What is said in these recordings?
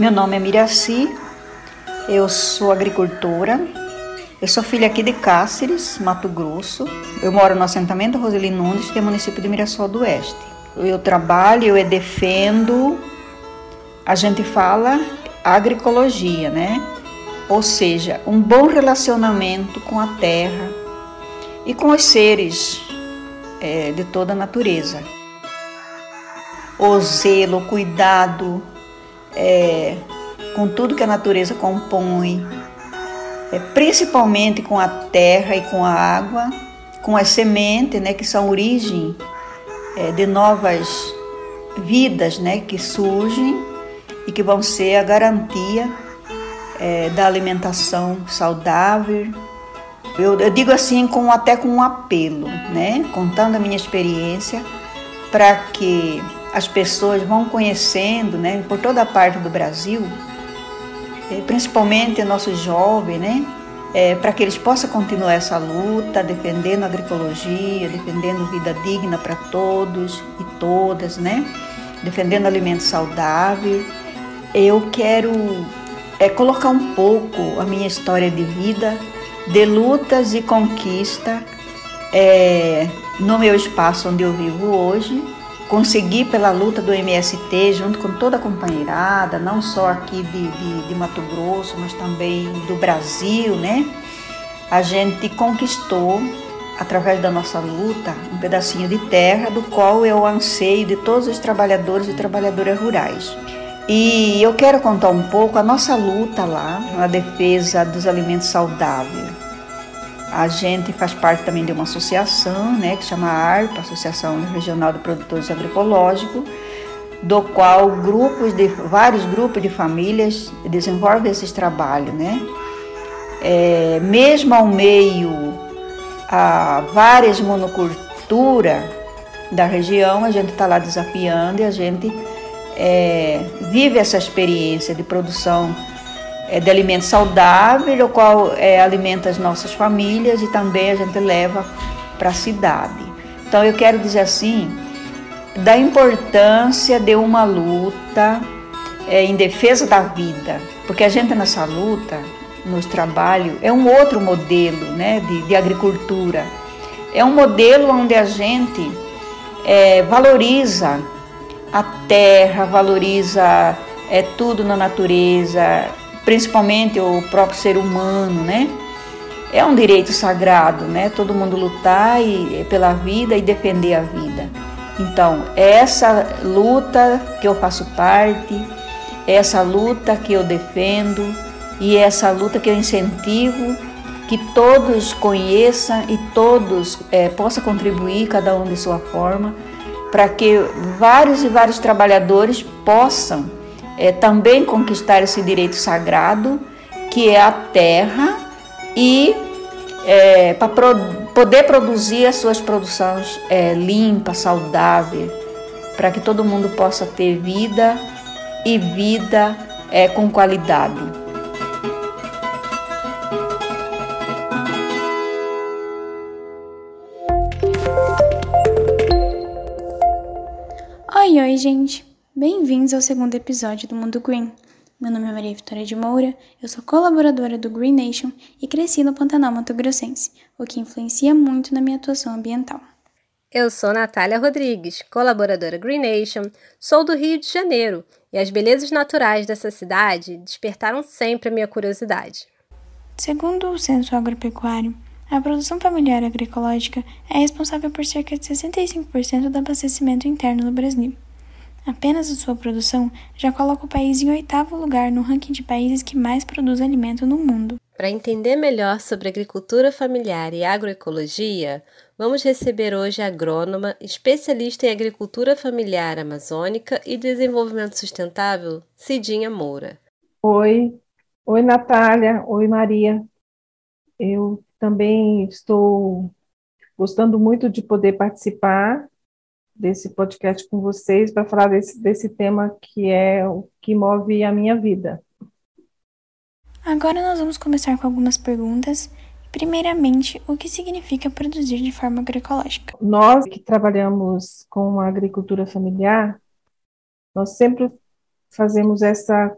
Meu nome é Miraci, eu sou agricultora, eu sou filha aqui de Cáceres, Mato Grosso. Eu moro no assentamento Roseli Nunes, que é município de Mirassol do Oeste. Eu trabalho, eu defendo, a gente fala agroecologia, né? Ou seja, um bom relacionamento com a terra e com os seres é, de toda a natureza. O zelo, o cuidado é, com tudo que a natureza compõe, é, principalmente com a terra e com a água, com as sementes, né, que são origem é, de novas vidas, né, que surgem e que vão ser a garantia é, da alimentação saudável. Eu, eu, digo assim, com até com um apelo, né, contando a minha experiência, para que as pessoas vão conhecendo, né, por toda a parte do Brasil, é, principalmente nossos jovens, né? É, para que eles possam continuar essa luta, defendendo a agroecologia, defendendo vida digna para todos e todas, né? Defendendo alimento saudável. Eu quero é, colocar um pouco a minha história de vida, de lutas e conquista é, no meu espaço onde eu vivo hoje consegui pela luta do MST, junto com toda a companheirada, não só aqui de, de, de, Mato Grosso, mas também do Brasil, né? A gente conquistou, através da nossa luta, um pedacinho de terra do qual é o anseio de todos os trabalhadores e trabalhadoras rurais. E eu quero contar um pouco a nossa luta lá na defesa dos alimentos saudáveis a gente faz parte também de uma associação, né, que chama ARPA, Associação Regional de Produtores Agroecológicos, do qual grupos de vários grupos de famílias desenvolvem esses trabalhos, né? É, mesmo ao meio a várias monoculturas da região, a gente está lá desafiando e a gente é, vive essa experiência de produção é, de alimento saudável, o qual é, alimenta as nossas famílias e também a gente leva para a cidade. Então eu quero dizer assim, da importância de uma luta é, em defesa da vida, porque a gente nessa luta, nos trabalhos, é um outro modelo né, de, de agricultura. É um modelo onde a gente é, valoriza a terra, valoriza é, tudo na natureza, principalmente o próprio ser humano, né? É um direito sagrado, né? Todo mundo lutar e, pela vida e defender a vida. Então, essa luta que eu faço parte, essa luta que eu defendo e essa luta que eu incentivo que todos conheçam e todos é, possam contribuir, cada um de sua forma, para que vários e vários trabalhadores possam é, também conquistar esse direito sagrado, que é a terra, e é, para pro, poder produzir as suas produções é, limpas, saudáveis, para que todo mundo possa ter vida e vida é, com qualidade. Oi, oi, gente! Bem-vindos ao segundo episódio do Mundo Green. Meu nome é Maria Vitória de Moura, eu sou colaboradora do Green Nation e cresci no Pantanal Mato Grossense, o que influencia muito na minha atuação ambiental. Eu sou Natália Rodrigues, colaboradora Green Nation, sou do Rio de Janeiro e as belezas naturais dessa cidade despertaram sempre a minha curiosidade. Segundo o Censo Agropecuário, a produção familiar agroecológica é responsável por cerca de 65% do abastecimento interno no Brasil. Apenas a sua produção já coloca o país em oitavo lugar no ranking de países que mais produzem alimento no mundo. Para entender melhor sobre agricultura familiar e agroecologia, vamos receber hoje a agrônoma, especialista em agricultura familiar amazônica e desenvolvimento sustentável, Cidinha Moura. Oi, oi Natália, oi Maria. Eu também estou gostando muito de poder participar desse podcast com vocês para falar desse, desse tema que é o que move a minha vida. Agora nós vamos começar com algumas perguntas. Primeiramente, o que significa produzir de forma agroecológica? Nós que trabalhamos com a agricultura familiar, nós sempre fazemos essa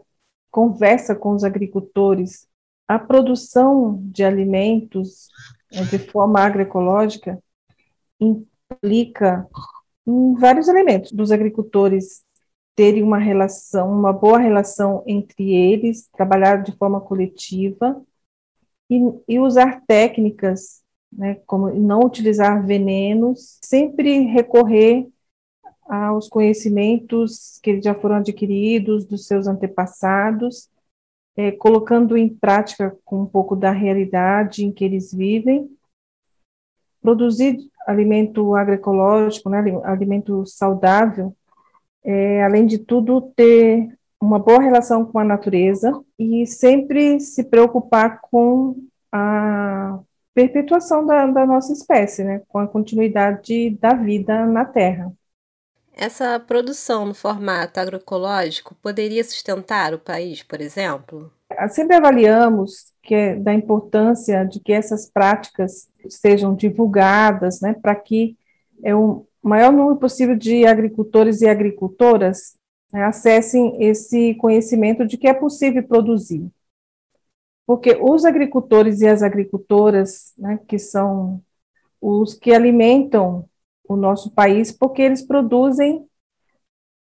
conversa com os agricultores, a produção de alimentos né, de forma agroecológica implica em vários elementos dos agricultores terem uma relação, uma boa relação entre eles, trabalhar de forma coletiva e, e usar técnicas, né, como não utilizar venenos, sempre recorrer aos conhecimentos que já foram adquiridos dos seus antepassados, é, colocando em prática com um pouco da realidade em que eles vivem, produzir alimento agroecológico, né, alimento saudável, é, além de tudo, ter uma boa relação com a natureza e sempre se preocupar com a perpetuação da, da nossa espécie, né, com a continuidade da vida na Terra. Essa produção no formato agroecológico poderia sustentar o país, por exemplo? Sempre avaliamos que é da importância de que essas práticas sejam divulgadas, né, para que é, o maior número possível de agricultores e agricultoras né, acessem esse conhecimento de que é possível produzir. Porque os agricultores e as agricultoras, né, que são os que alimentam o nosso país, porque eles produzem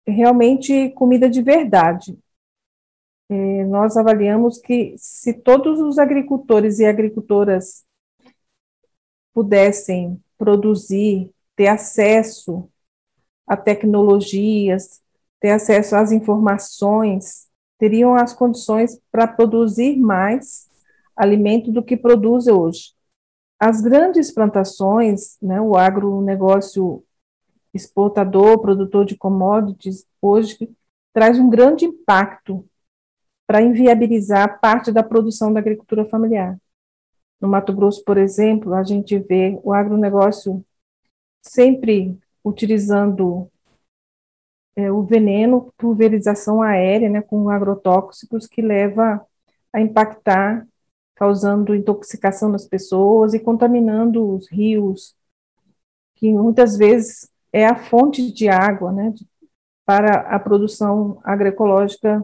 realmente comida de verdade. É, nós avaliamos que se todos os agricultores e agricultoras pudessem produzir ter acesso a tecnologias, ter acesso às informações, teriam as condições para produzir mais alimento do que produz hoje. As grandes plantações, né, o agronegócio exportador, produtor de commodities, hoje traz um grande impacto para inviabilizar parte da produção da agricultura familiar. No Mato Grosso, por exemplo, a gente vê o agronegócio sempre utilizando é, o veneno, pulverização aérea, né, com agrotóxicos, que leva a impactar, causando intoxicação nas pessoas e contaminando os rios, que muitas vezes é a fonte de água, né, para a produção agroecológica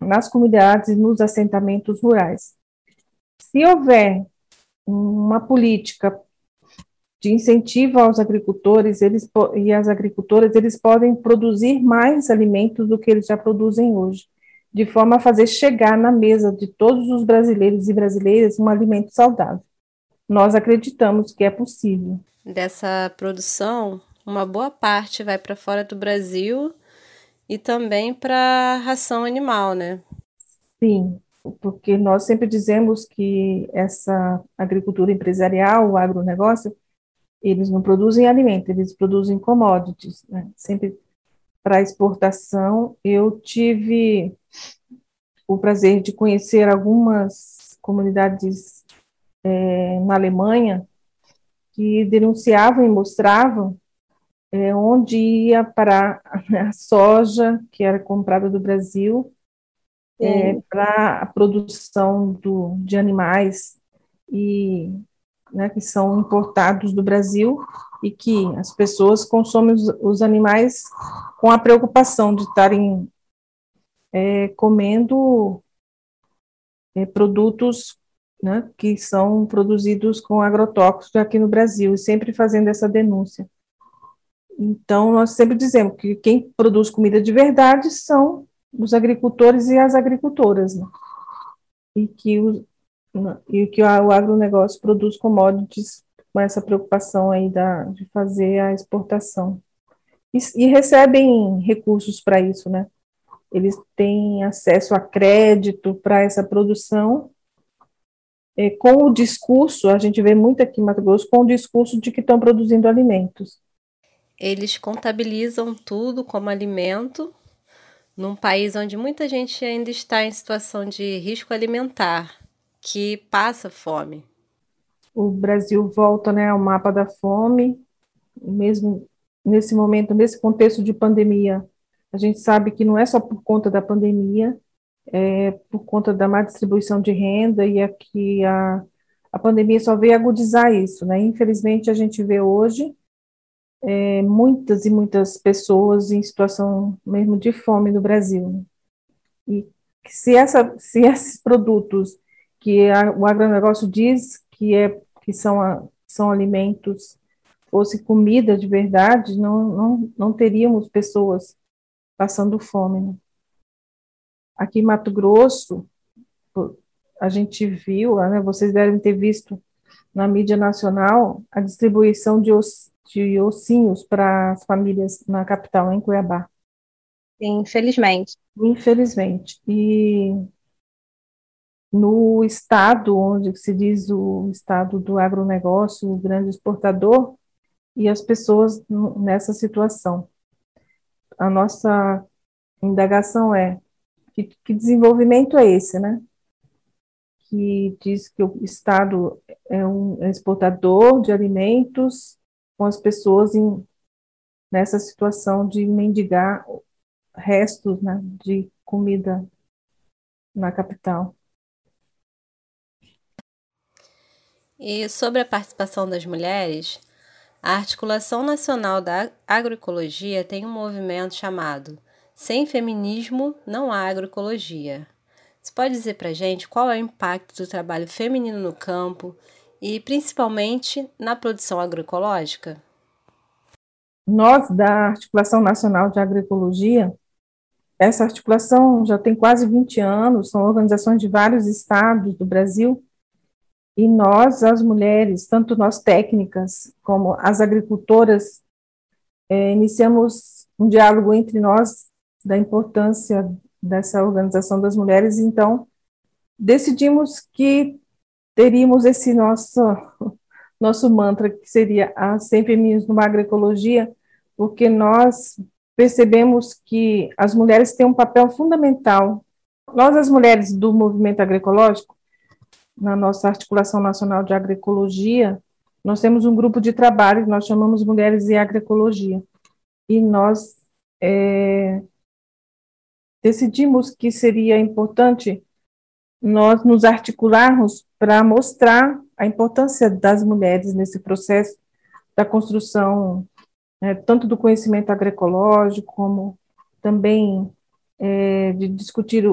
nas comunidades e nos assentamentos rurais. Se houver uma política de incentivo aos agricultores eles, e às agricultoras, eles podem produzir mais alimentos do que eles já produzem hoje, de forma a fazer chegar na mesa de todos os brasileiros e brasileiras um alimento saudável. Nós acreditamos que é possível. Dessa produção, uma boa parte vai para fora do Brasil e também para ração animal, né? Sim, porque nós sempre dizemos que essa agricultura empresarial, o agronegócio, eles não produzem alimento, eles produzem commodities, né? sempre para exportação. Eu tive o prazer de conhecer algumas comunidades é, na Alemanha que denunciavam e mostravam é, onde ia para a soja que era comprada do Brasil é, para a produção do, de animais e né, que são importados do Brasil e que as pessoas consomem os, os animais com a preocupação de estarem é, comendo é, produtos né, que são produzidos com agrotóxicos aqui no Brasil, e sempre fazendo essa denúncia. Então, nós sempre dizemos que quem produz comida de verdade são os agricultores e as agricultoras, né? e que os, e que o agronegócio produz commodities com essa preocupação aí da, de fazer a exportação. E, e recebem recursos para isso, né? Eles têm acesso a crédito para essa produção, é, com o discurso, a gente vê muito aqui em Mato Grosso, com o discurso de que estão produzindo alimentos. Eles contabilizam tudo como alimento, num país onde muita gente ainda está em situação de risco alimentar que passa fome. O Brasil volta né, ao mapa da fome, mesmo nesse momento, nesse contexto de pandemia. A gente sabe que não é só por conta da pandemia, é por conta da má distribuição de renda e aqui a, a pandemia só veio agudizar isso, né? Infelizmente, a gente vê hoje é, muitas e muitas pessoas em situação mesmo de fome no Brasil. E se, essa, se esses produtos que a, o agronegócio diz que, é, que são, a, são alimentos, fosse comida de verdade, não, não, não teríamos pessoas passando fome. Né? Aqui em Mato Grosso, a gente viu, né, vocês devem ter visto na mídia nacional a distribuição de, os, de ossinhos para as famílias na capital, em Cuiabá. Infelizmente. Infelizmente. E no estado onde se diz o estado do agronegócio, o grande exportador, e as pessoas nessa situação. A nossa indagação é que, que desenvolvimento é esse, né? Que diz que o Estado é um exportador de alimentos com as pessoas em, nessa situação de mendigar restos né, de comida na capital. E sobre a participação das mulheres, a Articulação Nacional da Agroecologia tem um movimento chamado Sem Feminismo Não Há Agroecologia. Você pode dizer para gente qual é o impacto do trabalho feminino no campo e principalmente na produção agroecológica? Nós, da Articulação Nacional de Agroecologia, essa articulação já tem quase 20 anos, são organizações de vários estados do Brasil, e nós, as mulheres, tanto nós técnicas como as agricultoras, é, iniciamos um diálogo entre nós da importância dessa organização das mulheres, então decidimos que teríamos esse nosso nosso mantra que seria a sempre numa agroecologia, porque nós percebemos que as mulheres têm um papel fundamental. Nós, as mulheres do movimento agroecológico, na nossa Articulação Nacional de Agroecologia, nós temos um grupo de trabalho que nós chamamos Mulheres e Agroecologia. E nós é, decidimos que seria importante nós nos articularmos para mostrar a importância das mulheres nesse processo da construção né, tanto do conhecimento agroecológico, como também é, de discutir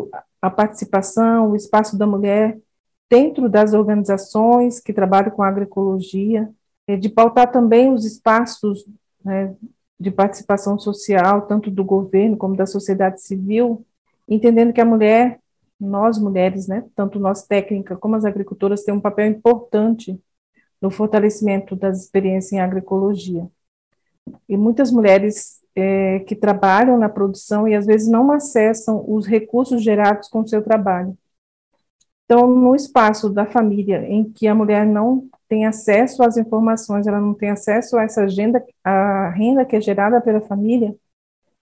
a participação, o espaço da mulher dentro das organizações que trabalham com agroecologia, é, de pautar também os espaços né, de participação social, tanto do governo como da sociedade civil, entendendo que a mulher, nós mulheres, né, tanto nós técnicas como as agricultoras, têm um papel importante no fortalecimento das experiências em agroecologia e muitas mulheres é, que trabalham na produção e às vezes não acessam os recursos gerados com o seu trabalho. Então, no espaço da família em que a mulher não tem acesso às informações, ela não tem acesso a essa agenda, a renda que é gerada pela família,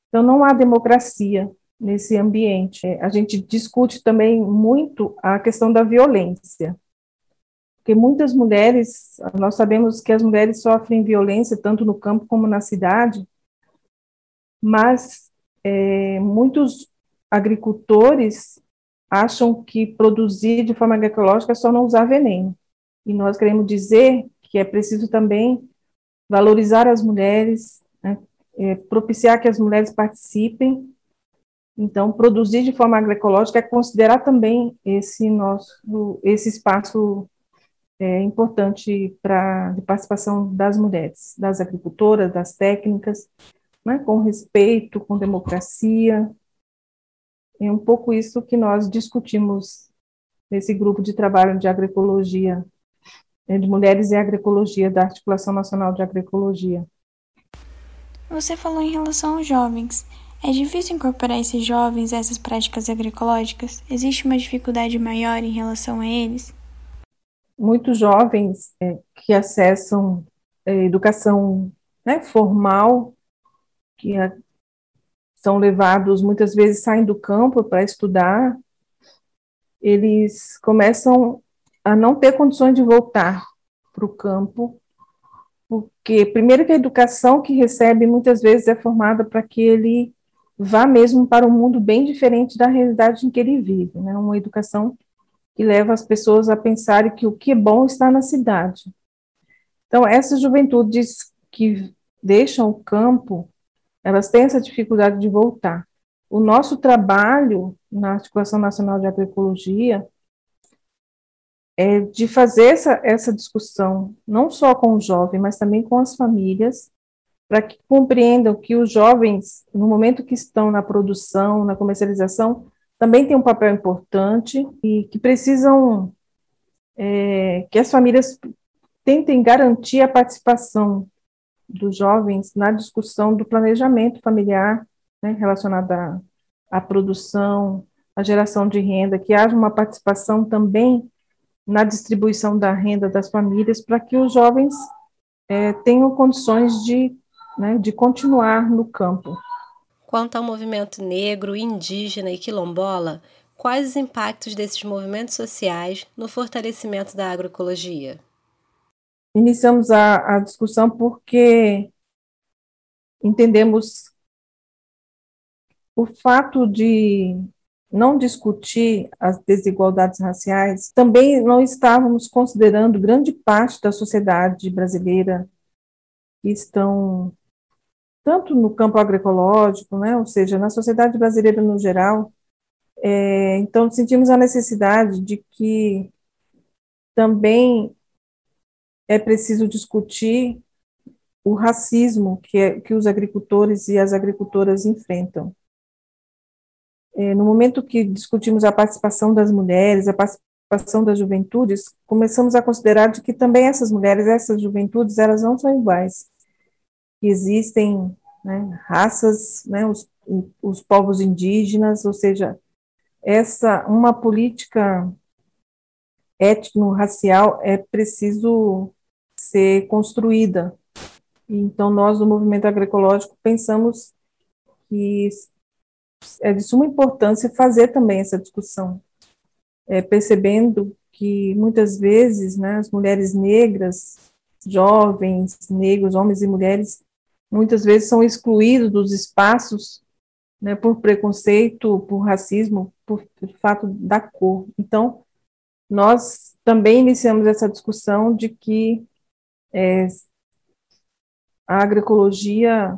então não há democracia nesse ambiente. A gente discute também muito a questão da violência porque muitas mulheres, nós sabemos que as mulheres sofrem violência tanto no campo como na cidade, mas é, muitos agricultores acham que produzir de forma agroecológica é só não usar veneno. E nós queremos dizer que é preciso também valorizar as mulheres, né, é, propiciar que as mulheres participem. Então, produzir de forma agroecológica é considerar também esse nosso esse espaço é, importante para a participação das mulheres, das agricultoras, das técnicas, né, com respeito, com democracia. É um pouco isso que nós discutimos nesse grupo de trabalho de agroecologia, de mulheres e agroecologia, da Articulação Nacional de Agroecologia. Você falou em relação aos jovens. É difícil incorporar esses jovens a essas práticas agroecológicas? Existe uma dificuldade maior em relação a eles? muitos jovens é, que acessam é, educação né, formal, que a, são levados, muitas vezes saem do campo para estudar, eles começam a não ter condições de voltar para o campo, porque, primeiro, que a educação que recebe muitas vezes é formada para que ele vá mesmo para um mundo bem diferente da realidade em que ele vive, né? uma educação que leva as pessoas a pensarem que o que é bom está na cidade. Então, essas juventudes que deixam o campo, elas têm essa dificuldade de voltar, o nosso trabalho na Articulação Nacional de Agroecologia é de fazer essa, essa discussão, não só com o jovem, mas também com as famílias, para que compreendam que os jovens, no momento que estão na produção, na comercialização, também têm um papel importante e que precisam é, que as famílias tentem garantir a participação dos jovens na discussão do planejamento familiar né, relacionado à, à produção, à geração de renda, que haja uma participação também na distribuição da renda das famílias para que os jovens é, tenham condições de, né, de continuar no campo. Quanto ao movimento negro, indígena e quilombola, quais os impactos desses movimentos sociais no fortalecimento da agroecologia? Iniciamos a, a discussão porque entendemos o fato de não discutir as desigualdades raciais, também não estávamos considerando grande parte da sociedade brasileira que estão tanto no campo agroecológico, né, ou seja, na sociedade brasileira no geral. É, então, sentimos a necessidade de que também é preciso discutir o racismo que, é, que os agricultores e as agricultoras enfrentam. É, no momento que discutimos a participação das mulheres, a participação das juventudes, começamos a considerar de que também essas mulheres, essas juventudes, elas não são iguais. Existem né, raças, né, os, os povos indígenas, ou seja, essa uma política étnico-racial é preciso ser construída. Então, nós, do movimento agroecológico, pensamos que é de suma importância fazer também essa discussão, é, percebendo que muitas vezes né, as mulheres negras, jovens, negros, homens e mulheres, muitas vezes são excluídos dos espaços né, por preconceito, por racismo, por, por fato da cor. Então, nós também iniciamos essa discussão de que é, a agroecologia,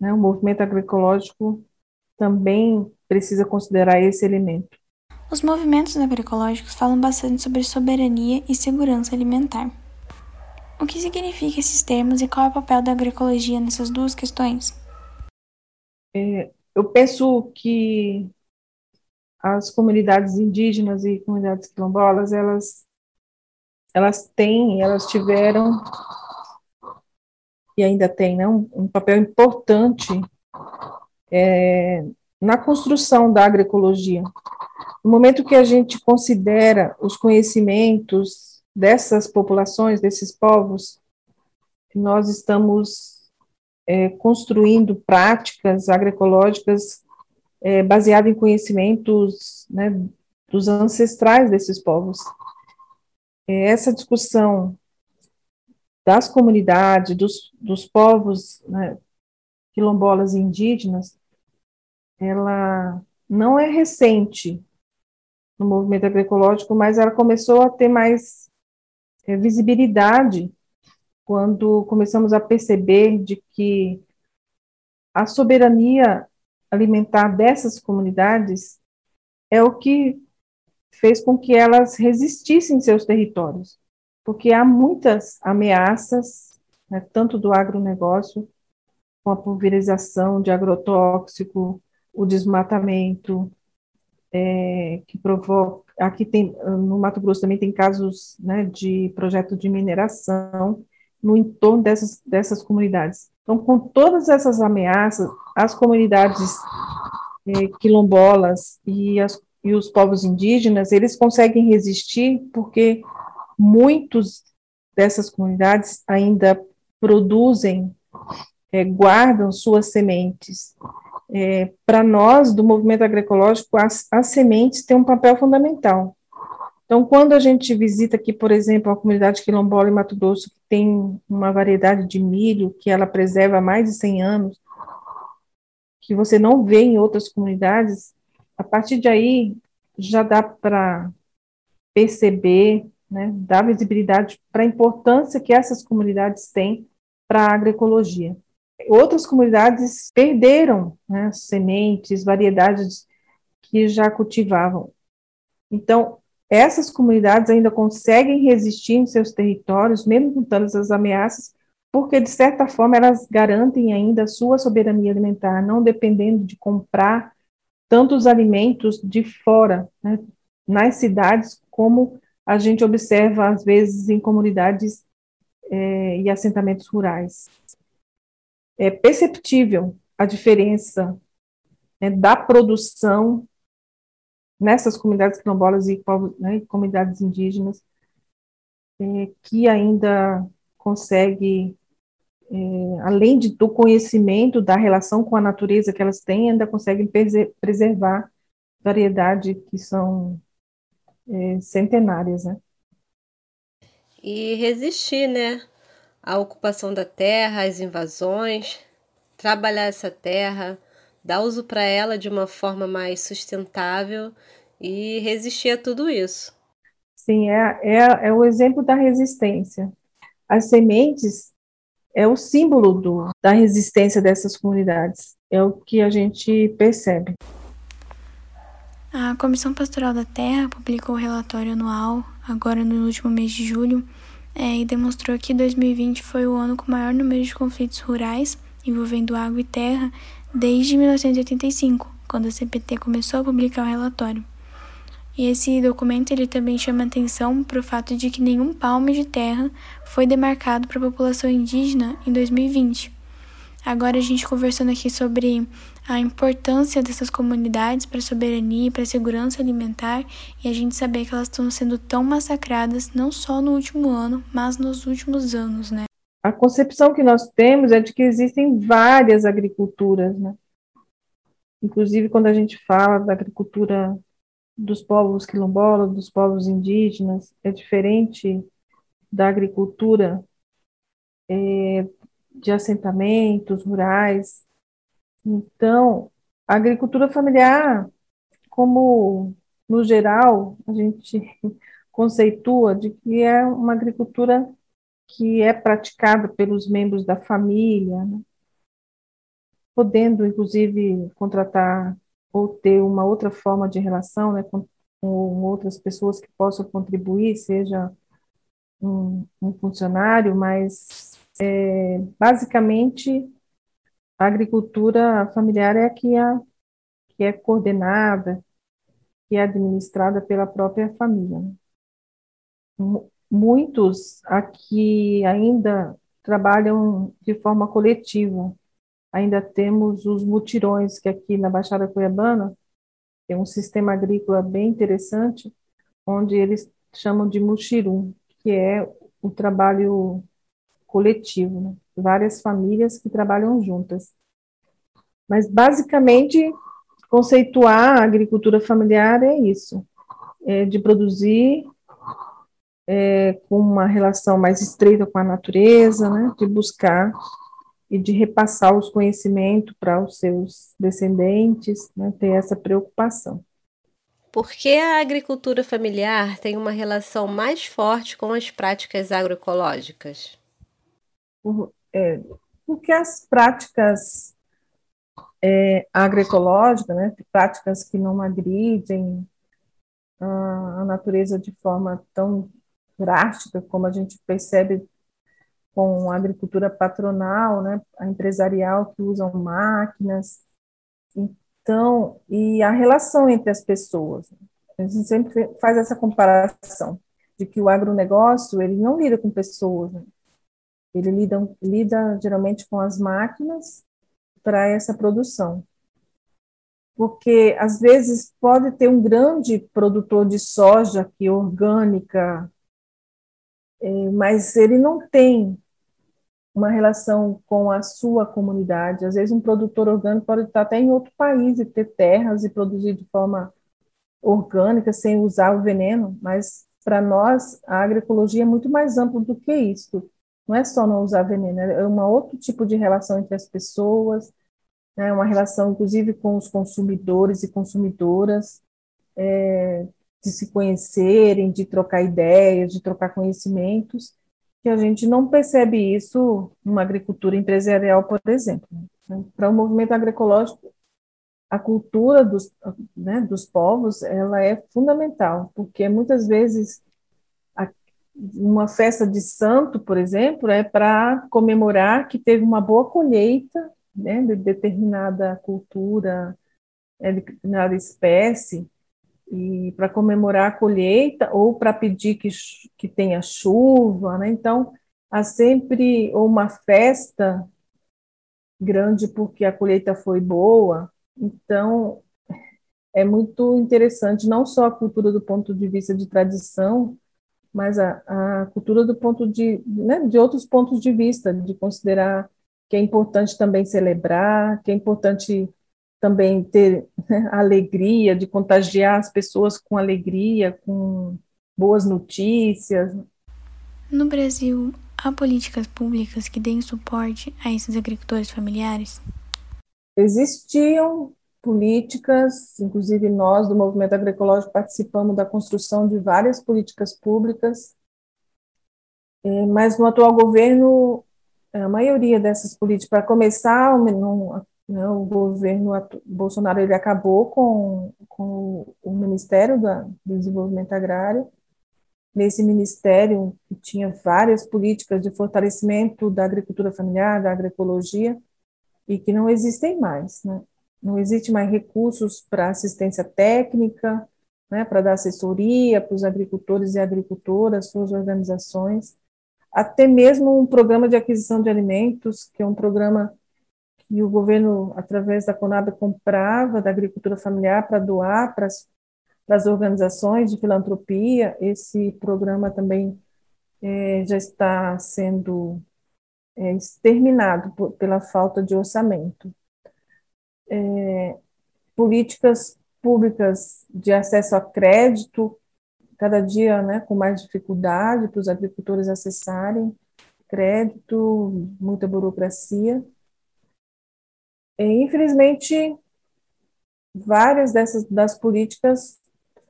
né, o movimento agroecológico também precisa considerar esse elemento. Os movimentos agroecológicos falam bastante sobre soberania e segurança alimentar. O que significa esses termos e qual é o papel da agroecologia nessas duas questões? É, eu penso que as comunidades indígenas e comunidades quilombolas, elas, elas têm, elas tiveram e ainda têm né, um, um papel importante é, na construção da agroecologia. No momento que a gente considera os conhecimentos dessas populações, desses povos, nós estamos é, construindo práticas agroecológicas é, baseadas em conhecimentos né, dos ancestrais desses povos. É, essa discussão das comunidades, dos, dos povos né, quilombolas e indígenas, ela não é recente no movimento agroecológico, mas ela começou a ter mais é, visibilidade quando começamos a perceber de que a soberania alimentar dessas comunidades é o que fez com que elas resistissem em seus territórios, porque há muitas ameaças, né, tanto do agronegócio, com a pulverização de agrotóxico, o desmatamento, é, que provoca. Aqui tem, no Mato Grosso também tem casos né, de projeto de mineração no entorno dessas, dessas comunidades. Então, com todas essas ameaças, as comunidades é, quilombolas e, as, e os povos indígenas, eles conseguem resistir porque muitos dessas comunidades ainda produzem, é, guardam suas sementes é, Para nós, do movimento agroecológico, as, as sementes têm um papel fundamental. Então, quando a gente visita aqui, por exemplo, a comunidade quilombola em Mato Grosso, que tem uma variedade de milho que ela preserva há mais de 100 anos, que você não vê em outras comunidades, a partir de aí já dá para perceber, né, dar visibilidade para a importância que essas comunidades têm para a agroecologia. Outras comunidades perderam né, sementes, variedades que já cultivavam. Então, essas comunidades ainda conseguem resistir em seus territórios, mesmo com todas as ameaças, porque, de certa forma, elas garantem ainda a sua soberania alimentar, não dependendo de comprar tantos alimentos de fora, né, nas cidades, como a gente observa, às vezes, em comunidades é, e assentamentos rurais. É perceptível a diferença né, da produção nessas comunidades quilombolas e né, comunidades indígenas, é, que ainda consegue é, além de, do conhecimento da relação com a natureza que elas têm, ainda conseguem preservar variedade que são é, centenárias, né? E resistir, né, à ocupação da terra, às invasões, trabalhar essa terra, dar uso para ela de uma forma mais sustentável e resistir a tudo isso. Sim, é, é, é o exemplo da resistência. As sementes é o símbolo do, da resistência dessas comunidades. É o que a gente percebe. A Comissão Pastoral da Terra publicou o relatório anual, agora no último mês de julho, é, e demonstrou que 2020 foi o ano com o maior número de conflitos rurais envolvendo água e terra desde 1985, quando a CPT começou a publicar o relatório. E esse documento ele também chama atenção para o fato de que nenhum palmo de terra foi demarcado para a população indígena em 2020. Agora a gente conversando aqui sobre a importância dessas comunidades para a soberania e para a segurança alimentar e a gente saber que elas estão sendo tão massacradas não só no último ano, mas nos últimos anos, né? A concepção que nós temos é de que existem várias agriculturas, né? Inclusive quando a gente fala da agricultura dos povos quilombolas, dos povos indígenas, é diferente da agricultura é, de assentamentos rurais. Então, a agricultura familiar, como no geral a gente conceitua de que é uma agricultura que é praticada pelos membros da família, né? podendo inclusive contratar ou ter uma outra forma de relação né, com, com outras pessoas que possam contribuir, seja um, um funcionário, mas é, basicamente a agricultura familiar é a que, é que é coordenada, que é administrada pela própria família. Né? Muitos aqui ainda trabalham de forma coletiva, ainda temos os mutirões, que aqui na Baixada Cuiabana é um sistema agrícola bem interessante, onde eles chamam de muxirum, que é o trabalho coletivo, né? Várias famílias que trabalham juntas. Mas, basicamente, conceituar a agricultura familiar é isso, é de produzir é, com uma relação mais estreita com a natureza, né? de buscar e de repassar os conhecimentos para os seus descendentes, né, ter essa preocupação. Por que a agricultura familiar tem uma relação mais forte com as práticas agroecológicas? Por, é, porque as práticas é, agroecológicas, né, práticas que não agridem a, a natureza de forma tão drástica como a gente percebe com a agricultura patronal, né, a empresarial que usam máquinas. Então, e a relação entre as pessoas. A gente sempre faz essa comparação de que o agronegócio, ele não lida com pessoas, né? Ele lida, lida geralmente com as máquinas para essa produção. Porque, às vezes, pode ter um grande produtor de soja que é orgânica, mas ele não tem uma relação com a sua comunidade. Às vezes, um produtor orgânico pode estar até em outro país e ter terras e produzir de forma orgânica, sem usar o veneno, mas para nós a agroecologia é muito mais ampla do que isso. Não é só não usar veneno, é um outro tipo de relação entre as pessoas, né, uma relação inclusive com os consumidores e consumidoras, é, de se conhecerem, de trocar ideias, de trocar conhecimentos. que a gente não percebe isso numa agricultura empresarial, por exemplo. Para o movimento agroecológico, a cultura dos, né, dos povos ela é fundamental, porque muitas vezes uma festa de santo, por exemplo, é para comemorar que teve uma boa colheita né, de determinada cultura, é, de determinada espécie, e para comemorar a colheita ou para pedir que, que tenha chuva, né? Então, há sempre uma festa grande porque a colheita foi boa, então, é muito interessante, não só a cultura do ponto de vista de tradição, mas a, a cultura do ponto de, né, de outros pontos de vista, de considerar que é importante também celebrar, que é importante também ter né, alegria, de contagiar as pessoas com alegria, com boas notícias. No Brasil, há políticas públicas que deem suporte a esses agricultores familiares? Existiam políticas, inclusive nós do movimento agroecológico participamos da construção de várias políticas públicas, é, mas no atual governo, a maioria dessas políticas, para começar, no, né, o governo Bolsonaro ele acabou com, com o Ministério do Desenvolvimento Agrário, nesse ministério que tinha várias políticas de fortalecimento da agricultura familiar, da agroecologia, e que não existem mais. Né? Não existe mais recursos para assistência técnica, né, para dar assessoria para os agricultores e agricultoras, suas organizações, até mesmo um programa de aquisição de alimentos, que é um programa que o governo, através da Conab, comprava da agricultura familiar para doar para as, organizações de filantropia. Esse programa também é, já está sendo é, exterminado por, pela falta de orçamento. É, políticas públicas de acesso a crédito, cada dia né, com mais dificuldade para os agricultores acessarem crédito, muita burocracia. E, infelizmente, várias dessas das políticas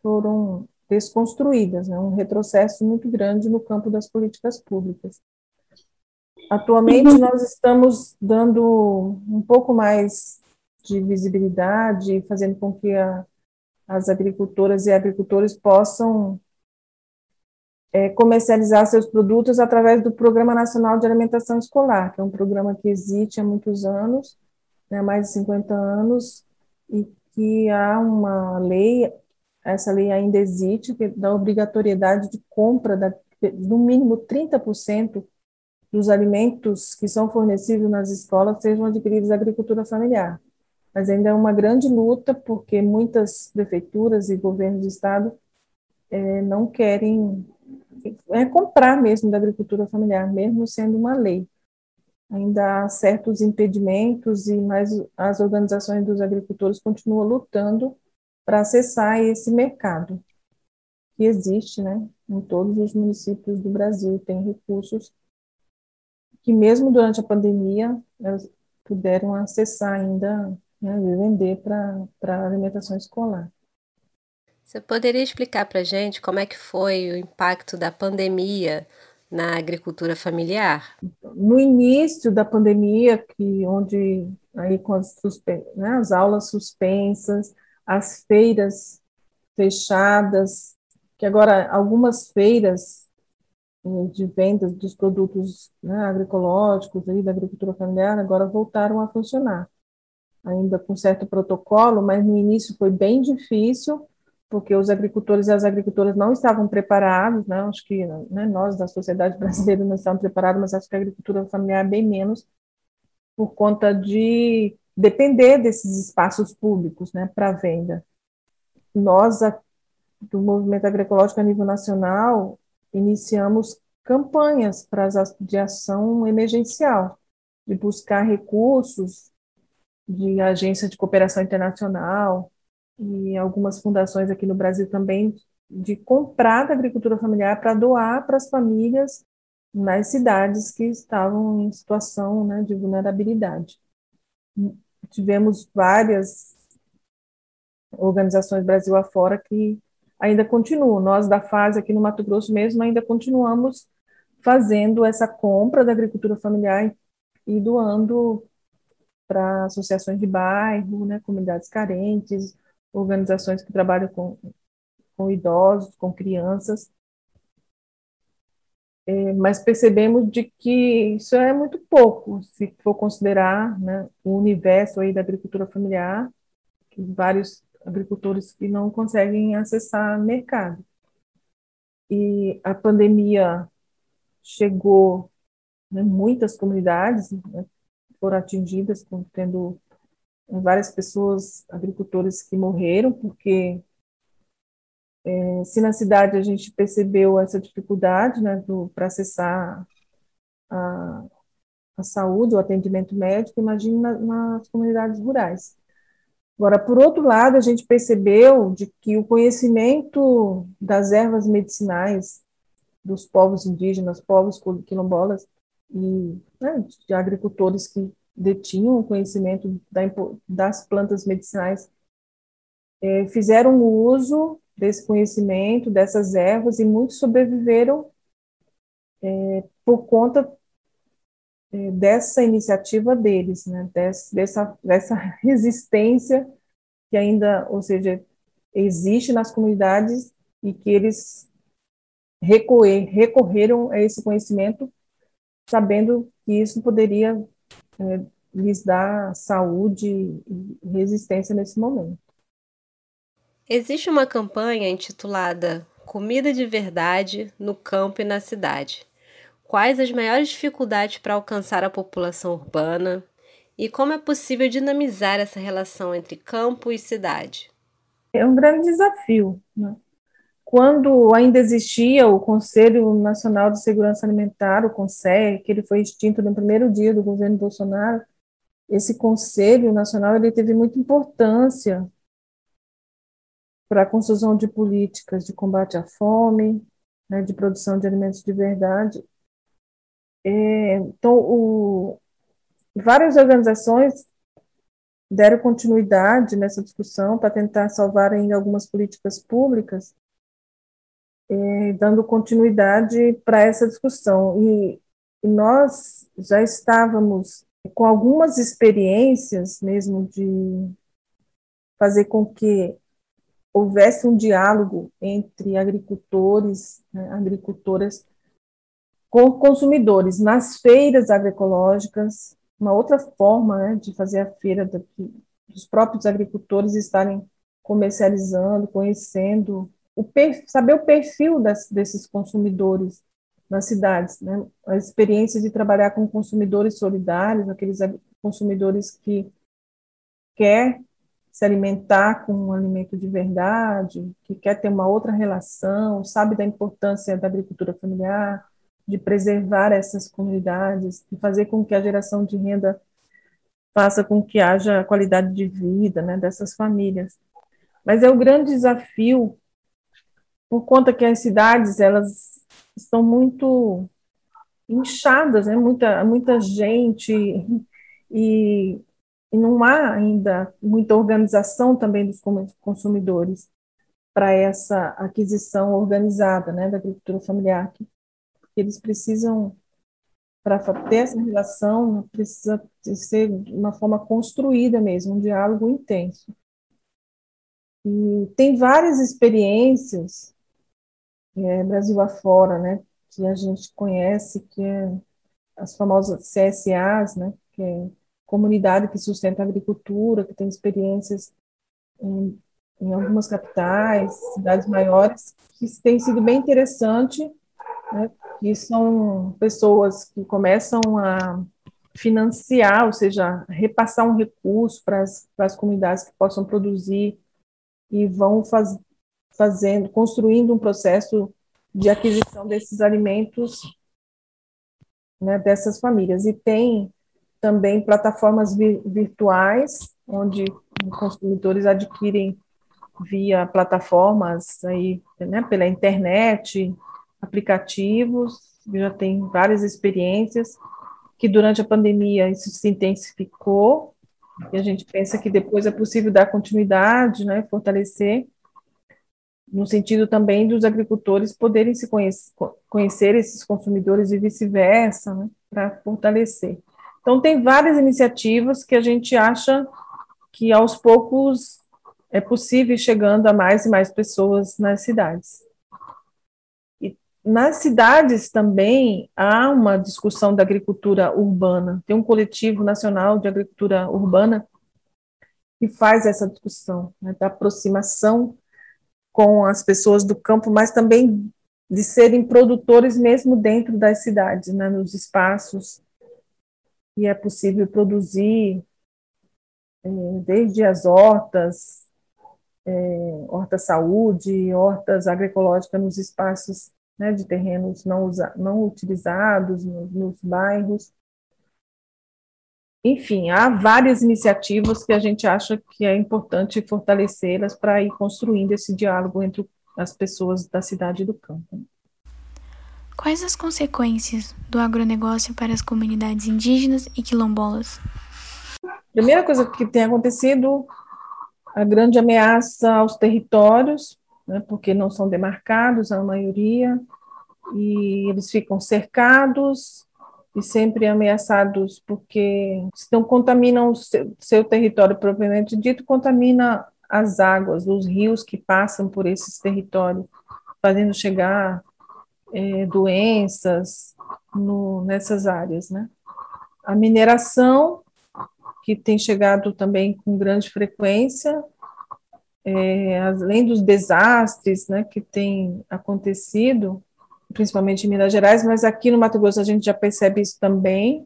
foram desconstruídas, né, um retrocesso muito grande no campo das políticas públicas. Atualmente, nós estamos dando um pouco mais de visibilidade, fazendo com que a, as agricultoras e agricultores possam é, comercializar seus produtos através do Programa Nacional de Alimentação Escolar, que é um programa que existe há muitos anos, né, mais de 50 anos, e que há uma lei, essa lei ainda existe, que dá obrigatoriedade de compra da, no mínimo 30% dos alimentos que são fornecidos nas escolas sejam adquiridos da agricultura familiar. Mas ainda é uma grande luta, porque muitas prefeituras e governos de estado é, não querem é, comprar mesmo da agricultura familiar, mesmo sendo uma lei. Ainda há certos impedimentos e mais as organizações dos agricultores continuam lutando para acessar esse mercado que existe, né, em todos os municípios do Brasil, tem recursos que mesmo durante a pandemia elas puderam acessar ainda né, vender para alimentação escolar. Você poderia explicar para a gente como é que foi o impacto da pandemia na agricultura familiar? No início da pandemia, que onde aí com as, né, as aulas suspensas, as feiras fechadas, que agora algumas feiras de vendas dos produtos né, agroecológicos aí, da agricultura familiar agora voltaram a funcionar, ainda com certo protocolo, mas no início foi bem difícil, porque os agricultores e as agricultoras não estavam preparados, né, acho que né, nós da sociedade brasileira não estávamos preparados, mas acho que a agricultura familiar bem menos, por conta de depender desses espaços públicos né, para venda. Nós, a, do movimento agroecológico a nível nacional, iniciamos campanhas para de ação emergencial, de buscar recursos de agência de cooperação internacional e algumas fundações aqui no Brasil também de comprar da agricultura familiar para doar para as famílias nas cidades que estavam em situação né, de vulnerabilidade. Tivemos várias organizações Brasil afora que ainda continuam. Nós, da fase aqui no Mato Grosso mesmo, ainda continuamos fazendo essa compra da agricultura familiar e doando para associações de bairro, né, comunidades carentes, organizações que trabalham com, com idosos, com crianças. É, mas percebemos de que isso é muito pouco, se for considerar né, o universo aí da agricultura familiar, vários agricultores que não conseguem acessar mercado. E a pandemia chegou né, muitas comunidades né, foram atingidas, tendo várias pessoas, agricultores que morreram, porque é, se na cidade a gente percebeu essa dificuldade né, para acessar a, a, saúde, o atendimento médico, imagine na, nas comunidades rurais. Agora, por outro lado, a gente percebeu de que o conhecimento das ervas medicinais dos povos indígenas, povos quilombolas e né, de agricultores que detinham o conhecimento da, das plantas medicinais é, fizeram uso desse conhecimento, dessas ervas, e muitos sobreviveram é, por conta é, dessa iniciativa deles, né, Des, dessa, dessa resistência que ainda, ou seja, existe nas comunidades e que eles recorrer, recorreram a esse conhecimento, sabendo que isso poderia é, lhes dar saúde e resistência nesse momento. Existe uma campanha intitulada Comida de Verdade no Campo e na Cidade. Quais as maiores dificuldades para alcançar a população urbana e como é possível dinamizar essa relação entre campo e cidade? É um grande desafio. Né? Quando ainda existia o Conselho Nacional de Segurança Alimentar, o CONSEG, que ele foi extinto no primeiro dia do governo Bolsonaro, esse Conselho Nacional ele teve muita importância para a construção de políticas de combate à fome, né, de produção de alimentos de verdade. É, então, o, várias organizações deram continuidade nessa discussão para tentar salvar ainda algumas políticas públicas, é, dando continuidade para essa discussão. E, nós já estávamos com algumas experiências mesmo de fazer com que houvesse um diálogo entre agricultores, né, agricultoras com consumidores nas feiras agroecológicas, uma outra forma né, de fazer a feira daqui, dos próprios agricultores estarem comercializando, conhecendo, o saber o perfil das, desses consumidores nas cidades, né? a experiência de trabalhar com consumidores solidários, aqueles consumidores que quer se alimentar com um alimento de verdade, que quer ter uma outra relação, sabe da importância da agricultura familiar, de preservar essas comunidades, de fazer com que a geração de renda faça com que haja qualidade de vida né, dessas famílias. Mas é o grande desafio, por conta que as cidades elas estão muito inchadas, né, muita, muita gente, e e não há ainda muita organização também dos consumidores para essa aquisição organizada né, da agricultura familiar, que, eles precisam, para ter essa relação, precisa ser de uma forma construída mesmo, um diálogo intenso. E tem várias experiências, é, Brasil afora, né, que a gente conhece, que é as famosas CSAs, né, que é comunidade que sustenta a agricultura, que tem experiências em, em algumas capitais, cidades maiores, que tem sido bem interessante, né, que são pessoas que começam a financiar, ou seja, repassar um recurso para as, comunidades que possam produzir e vão faz, fazendo, construindo um processo de aquisição desses alimentos né, dessas famílias. E tem também plataformas virtuais, onde consumidores adquirem via plataformas aí, né, pela internet, aplicativos, já tem várias experiências, que durante a pandemia isso se intensificou, e a gente pensa que depois é possível dar continuidade, né, fortalecer, no sentido também dos agricultores poderem se conhecer, conhecer esses consumidores e vice-versa, né, para fortalecer. Então, tem várias iniciativas que a gente acha que aos poucos é possível ir chegando a mais e mais pessoas nas cidades. E nas cidades também há uma discussão da agricultura urbana. Tem um coletivo nacional de agricultura urbana que faz essa discussão, né, da aproximação com as pessoas do campo, mas também de serem produtores mesmo dentro das cidades, né, nos espaços e é possível produzir é, desde as hortas, é, horta saúde, hortas agroecológicas nos espaços né, de terrenos não, usa, não utilizados, nos, nos bairros. Enfim, há várias iniciativas que a gente acha que é importante fortalecê-las para ir construindo esse diálogo entre as pessoas da cidade e do campo. Quais as consequências do agronegócio para as comunidades indígenas e quilombolas? Primeira coisa que tem acontecido, a grande ameaça aos territórios, né, porque não são demarcados a maioria, e eles ficam cercados e sempre ameaçados porque se não contaminam o seu, seu território propriamente dito, contamina as águas, os rios que passam por esses territórios, fazendo chegar é, doenças no, nessas áreas, né? A mineração, que tem chegado também com grande frequência, é, além dos desastres né, que têm acontecido, principalmente em Minas Gerais, mas aqui no Mato Grosso a gente já percebe isso também.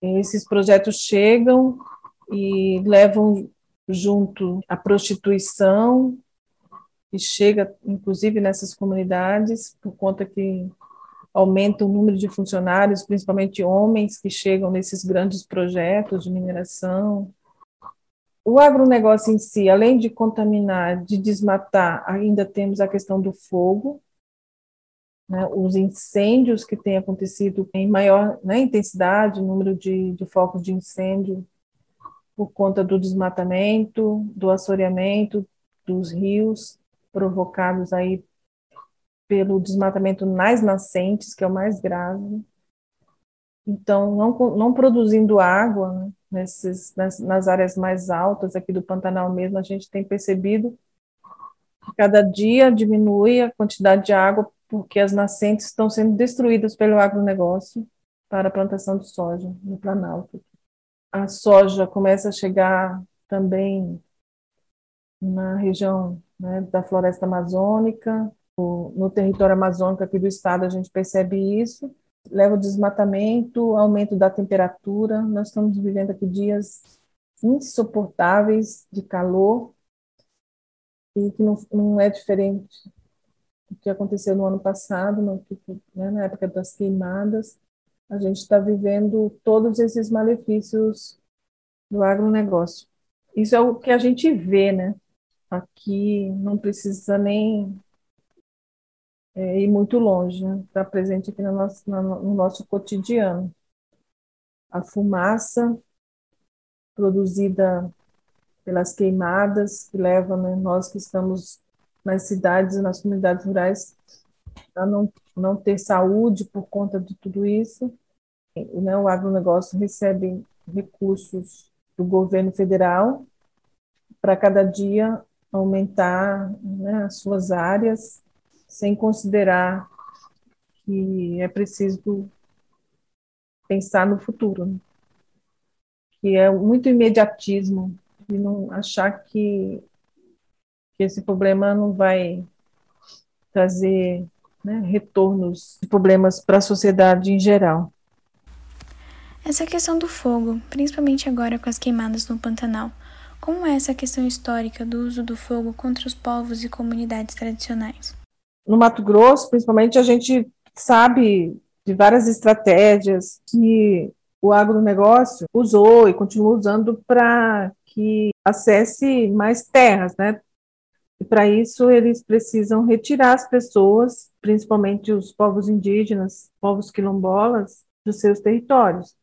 Esses projetos chegam e levam junto a prostituição, e chega, inclusive, nessas comunidades, por conta que aumenta o número de funcionários, principalmente homens, que chegam nesses grandes projetos de mineração. O agronegócio em si, além de contaminar, de desmatar, ainda temos a questão do fogo, né, os incêndios que têm acontecido em maior né, intensidade, número de, de focos de incêndio, por conta do desmatamento, do assoreamento dos rios, provocados aí pelo desmatamento nas nascentes, que é o mais grave. Então, não, não produzindo água né, nesses, nas, nas áreas mais altas aqui do Pantanal mesmo, a gente tem percebido que cada dia diminui a quantidade de água porque as nascentes estão sendo destruídas pelo agronegócio para a plantação de soja no Planalto. A soja começa a chegar também na região né, da floresta amazônica, no território amazônico aqui do estado a gente percebe isso, leva o desmatamento, aumento da temperatura, nós estamos vivendo aqui dias insuportáveis de calor, e que não, não é diferente do que aconteceu no ano passado, no, né, na época das queimadas, a gente está vivendo todos esses malefícios do agronegócio. Isso é o que a gente vê, né? Aqui não precisa nem é, ir muito longe, né? Está presente aqui no nosso, no nosso cotidiano. A fumaça produzida pelas queimadas que levam né, nós que estamos nas cidades e nas comunidades rurais a não, não ter saúde por conta de tudo isso. Né, o agronegócio recebe recursos do governo federal para cada dia aumentar né, as suas áreas, sem considerar que é preciso pensar no futuro, né? que é muito imediatismo e não achar que, que esse problema não vai trazer né, retornos de problemas para a sociedade em geral. Essa questão do fogo, principalmente agora com as queimadas no Pantanal, como é essa questão histórica do uso do fogo contra os povos e comunidades tradicionais? No Mato Grosso, principalmente, a gente sabe de várias estratégias que o agronegócio usou e continua usando para que acesse mais terras, né? E para isso eles precisam retirar as pessoas, principalmente os povos indígenas, povos quilombolas, dos seus territórios.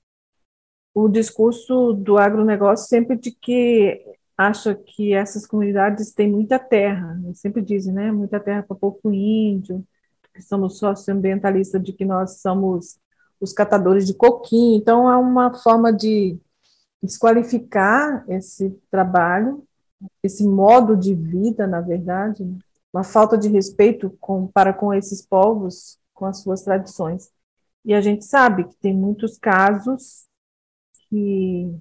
O discurso do agronegócio sempre de que acha que essas comunidades têm muita terra, eles sempre dizem, né, muita terra para pouco índio, que somos socioambientalistas de que nós somos os catadores de coquinho, então é uma forma de desqualificar esse trabalho, esse modo de vida, na verdade, né? uma falta de respeito com, para com esses povos, com as suas tradições. E a gente sabe que tem muitos casos que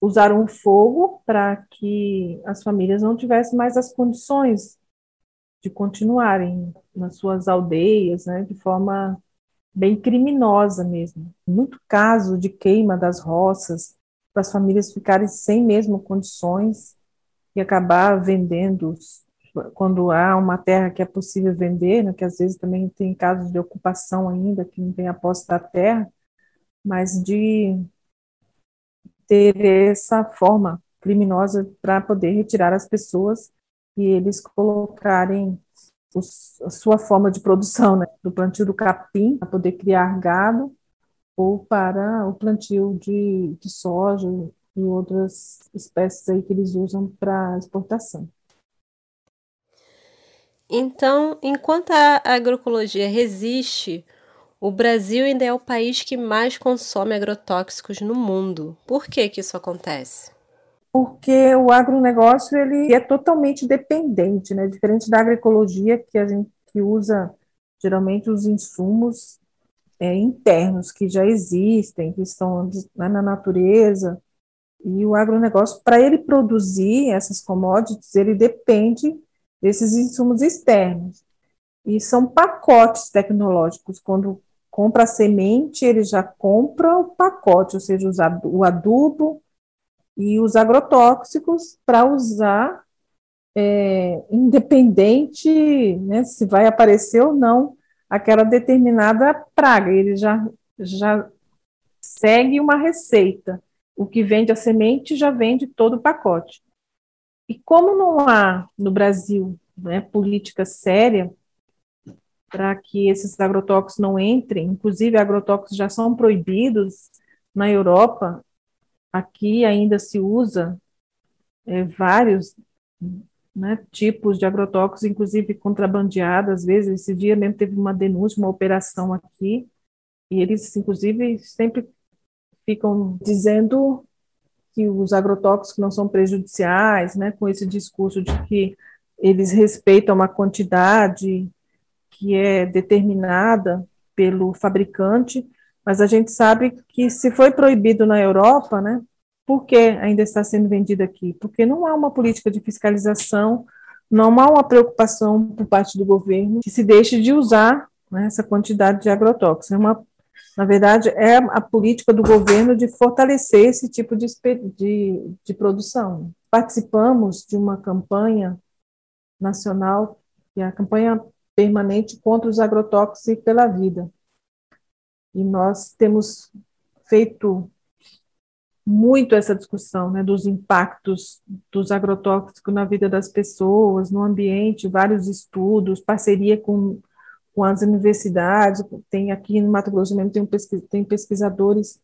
usaram o fogo para que as famílias não tivessem mais as condições de continuarem nas suas aldeias, né, de forma bem criminosa mesmo. Muito caso de queima das roças, para as famílias ficarem sem mesmo condições e acabar vendendo quando há uma terra que é possível vender, né, que às vezes também tem casos de ocupação ainda, que não tem a posse da terra, mas de ter essa forma criminosa para poder retirar as pessoas e eles colocarem os, a sua forma de produção, né, do plantio do capim, para poder criar gado, ou para o plantio de, de soja e outras espécies aí que eles usam para exportação. Então, enquanto a agroecologia resiste, o Brasil ainda é o país que mais consome agrotóxicos no mundo. Por que, que isso acontece? Porque o agronegócio ele é totalmente dependente, né? Diferente da agroecologia, que a gente que usa geralmente os insumos é, internos que já existem, que estão né, na natureza. E o agronegócio, para ele produzir essas commodities, ele depende desses insumos externos. E são pacotes tecnológicos. Quando compra a semente, ele já compra o pacote, ou seja, o adubo e os agrotóxicos para usar, é, independente né, se vai aparecer ou não aquela determinada praga. Ele já, já segue uma receita. O que vende a semente já vende todo o pacote. E como não há no Brasil né, política séria para que esses agrotóxicos não entrem, inclusive agrotóxicos já são proibidos na Europa, aqui ainda se usa é, vários né, tipos de agrotóxicos, inclusive contrabandeados, às vezes, esse dia mesmo teve uma denúncia, uma operação aqui, e eles, inclusive, sempre ficam dizendo que os agrotóxicos não são prejudiciais, né, com esse discurso de que eles respeitam uma quantidade que é determinada pelo fabricante, mas a gente sabe que se foi proibido na Europa, né, por que ainda está sendo vendido aqui? Porque não há uma política de fiscalização, não há uma preocupação por parte do governo que se deixe de usar né, essa quantidade de agrotóxicos. É uma na verdade, é a política do governo de fortalecer esse tipo de, de, de produção. Participamos de uma campanha nacional, que é a campanha permanente contra os agrotóxicos pela vida. E nós temos feito muito essa discussão né, dos impactos dos agrotóxicos na vida das pessoas, no ambiente, vários estudos, parceria com com as universidades, tem aqui no Mato Grosso mesmo, tem, tem pesquisadores,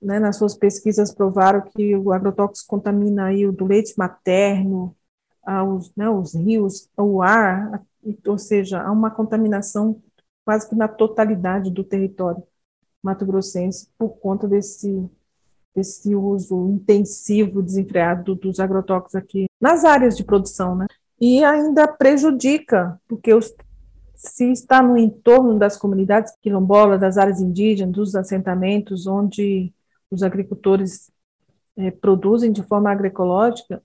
né, nas suas pesquisas provaram que o agrotóxico contamina aí o do leite materno, aos, né, os rios, o ar, ou seja, há uma contaminação quase que na totalidade do território mato-grossense por conta desse, desse uso intensivo, desenfreado dos agrotóxicos aqui nas áreas de produção, né? E ainda prejudica, porque os se está no entorno das comunidades quilombolas, das áreas indígenas, dos assentamentos, onde os agricultores é, produzem de forma agroecológica,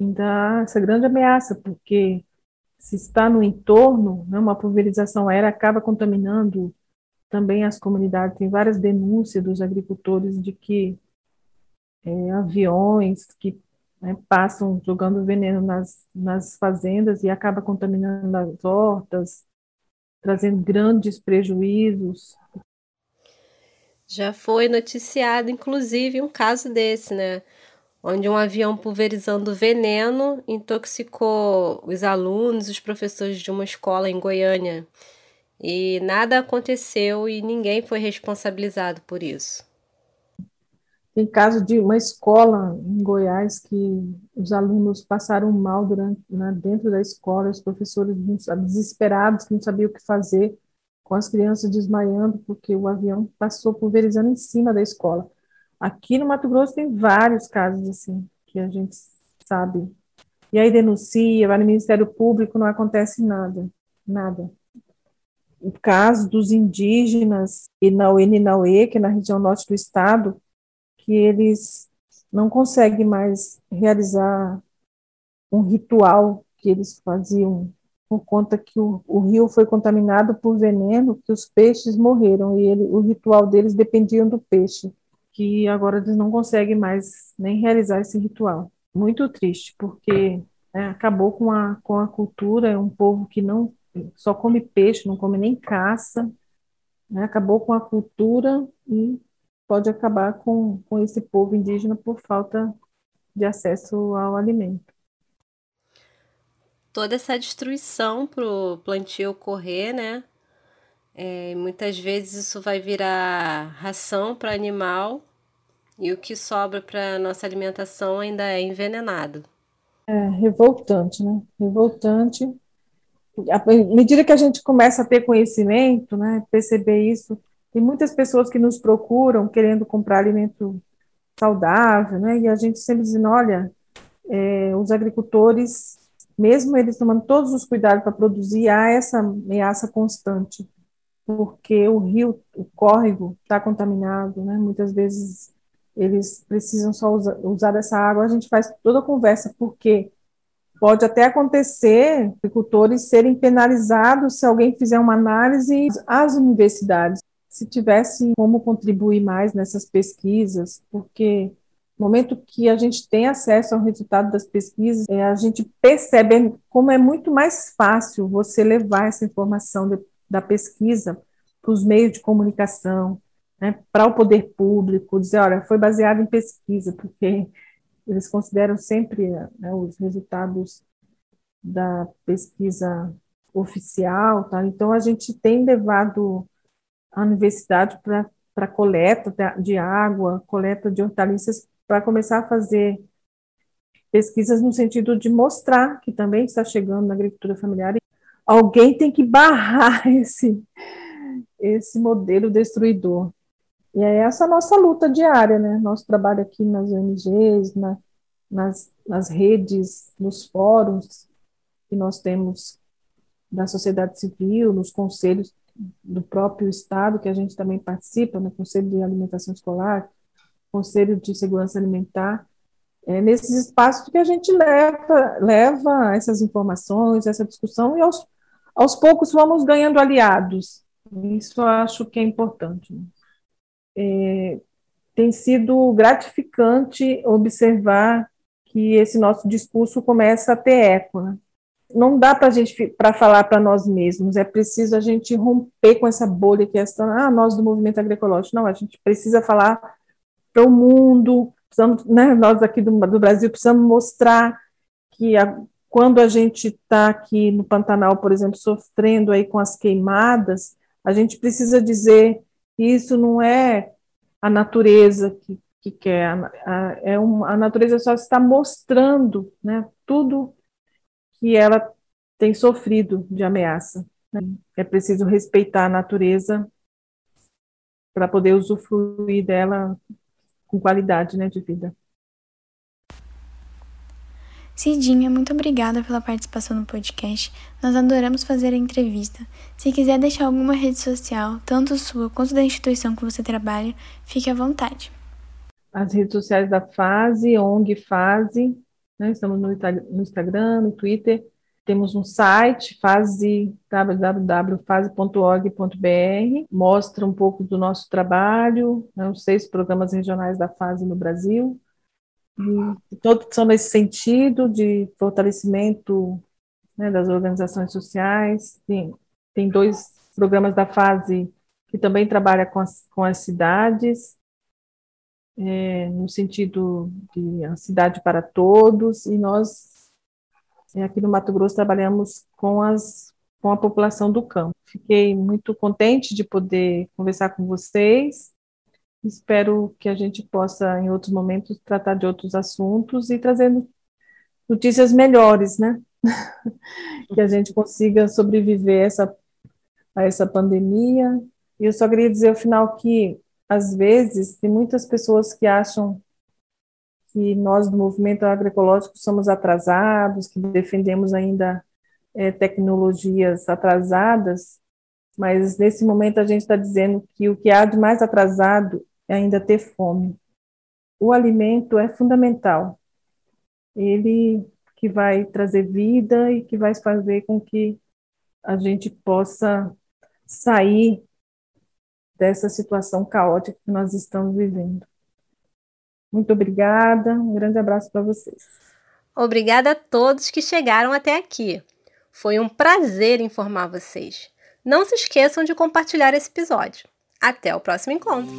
ainda há essa grande ameaça, porque se está no entorno, né, uma pulverização aérea acaba contaminando também as comunidades. Tem várias denúncias dos agricultores de que é, aviões que né, passam jogando veneno nas, nas fazendas e acaba contaminando as hortas, trazendo grandes prejuízos. Já foi noticiado, inclusive, um caso desse, né? Onde um avião pulverizando veneno intoxicou os alunos, os professores de uma escola em Goiânia. E nada aconteceu e ninguém foi responsabilizado por isso. Tem caso de uma escola em Goiás que os alunos passaram mal durante, né, dentro da escola, os professores desesperados, que não sabiam o que fazer, com as crianças desmaiando, porque o avião passou pulverizando em cima da escola. Aqui no Mato Grosso tem vários casos assim, que a gente sabe. E aí denuncia, vai no Ministério Público, não acontece nada, nada. O caso dos indígenas e na Ueninauê, que é na região norte do estado, que eles não conseguem mais realizar um ritual que eles faziam por conta que o, o, rio foi contaminado por veneno, que os peixes morreram e ele, o ritual deles dependia do peixe, que agora eles não conseguem mais nem realizar esse ritual. Muito triste, porque né, acabou com a, com a cultura, é um povo que não só come peixe, não come nem caça, né, acabou com a cultura e pode acabar com, com esse povo indígena por falta de acesso ao alimento. Toda essa destruição para o plantio ocorrer, né? É, muitas vezes isso vai virar ração para animal e o que sobra para nossa alimentação ainda é envenenado. É revoltante, né? Revoltante. À medida que a gente começa a ter conhecimento, né, perceber isso, tem muitas pessoas que nos procuram querendo comprar alimento saudável, né? E a gente sempre diz, olha, é, os agricultores, mesmo eles tomando todos os cuidados para produzir, há essa ameaça constante, porque o rio, o córrego está contaminado, né? Muitas vezes eles precisam só usar, usar essa água. A gente faz toda a conversa porque pode até acontecer agricultores serem penalizados se alguém fizer uma análise às universidades se tivesse como contribuir mais nessas pesquisas, porque no momento que a gente tem acesso ao resultado das pesquisas, é, a gente percebe como é muito mais fácil você levar essa informação de, da pesquisa para os meios de comunicação, né, para o poder público, dizer, olha, foi baseado em pesquisa, porque eles consideram sempre né, os resultados da pesquisa oficial, tá? Então a gente tem levado a universidade para coleta de água, coleta de hortaliças, para começar a fazer pesquisas no sentido de mostrar que também está chegando na agricultura familiar. Alguém tem que barrar esse, esse modelo destruidor. E é essa a nossa luta diária, né? Nosso trabalho aqui nas ONGs, na, nas, nas redes, nos fóruns que nós temos da sociedade civil, nos conselhos do próprio Estado, que a gente também participa, no Conselho de Alimentação Escolar, Conselho de Segurança Alimentar, é nesses espaços que a gente leva, leva essas informações, essa discussão, e aos, aos poucos vamos ganhando aliados. Isso eu acho que é importante. É, tem sido gratificante observar que esse nosso discurso começa a ter eco, né? Não dá para a gente para falar para nós mesmos, é preciso a gente romper com essa bolha que é essa, ah, nós do movimento agroecológico. Não, a gente precisa falar para o mundo, precisamos, né, nós aqui do, do Brasil precisamos mostrar que a, quando a gente está aqui no Pantanal, por exemplo, sofrendo aí com as queimadas, a gente precisa dizer que isso não é a natureza que, que quer, a, a, é um, a natureza só está mostrando né, tudo que ela tem sofrido de ameaça. Né? É preciso respeitar a natureza para poder usufruir dela com qualidade né, de vida. Cidinha, muito obrigada pela participação no podcast. Nós adoramos fazer a entrevista. Se quiser deixar alguma rede social, tanto sua quanto da instituição que você trabalha, fique à vontade. As redes sociais da Fase, ONG Fase, né? Estamos no, no Instagram, no Twitter, temos um site, fase, www.fase.org.br, mostra um pouco do nosso trabalho, né, os seis programas regionais da fase no Brasil, e todos são nesse sentido de fortalecimento né, das organizações sociais. Tem, tem dois programas da fase que também trabalha com as, com as cidades, é, no sentido de a cidade para todos, e nós, é, aqui no Mato Grosso, trabalhamos com, as, com a população do campo. Fiquei muito contente de poder conversar com vocês, espero que a gente possa, em outros momentos, tratar de outros assuntos e trazendo notícias melhores, né? que a gente consiga sobreviver essa, a essa pandemia. E eu só queria dizer ao final que, às vezes, tem muitas pessoas que acham que nós do movimento agroecológico somos atrasados, que defendemos ainda é, tecnologias atrasadas, mas nesse momento a gente está dizendo que o que há de mais atrasado é ainda ter fome. O alimento é fundamental. Ele que vai trazer vida e que vai fazer com que a gente possa sair dessa situação caótica que nós estamos vivendo. Muito obrigada, um grande abraço para vocês. Obrigada a todos que chegaram até aqui. Foi um prazer informar vocês. Não se esqueçam de compartilhar esse episódio. Até o próximo encontro!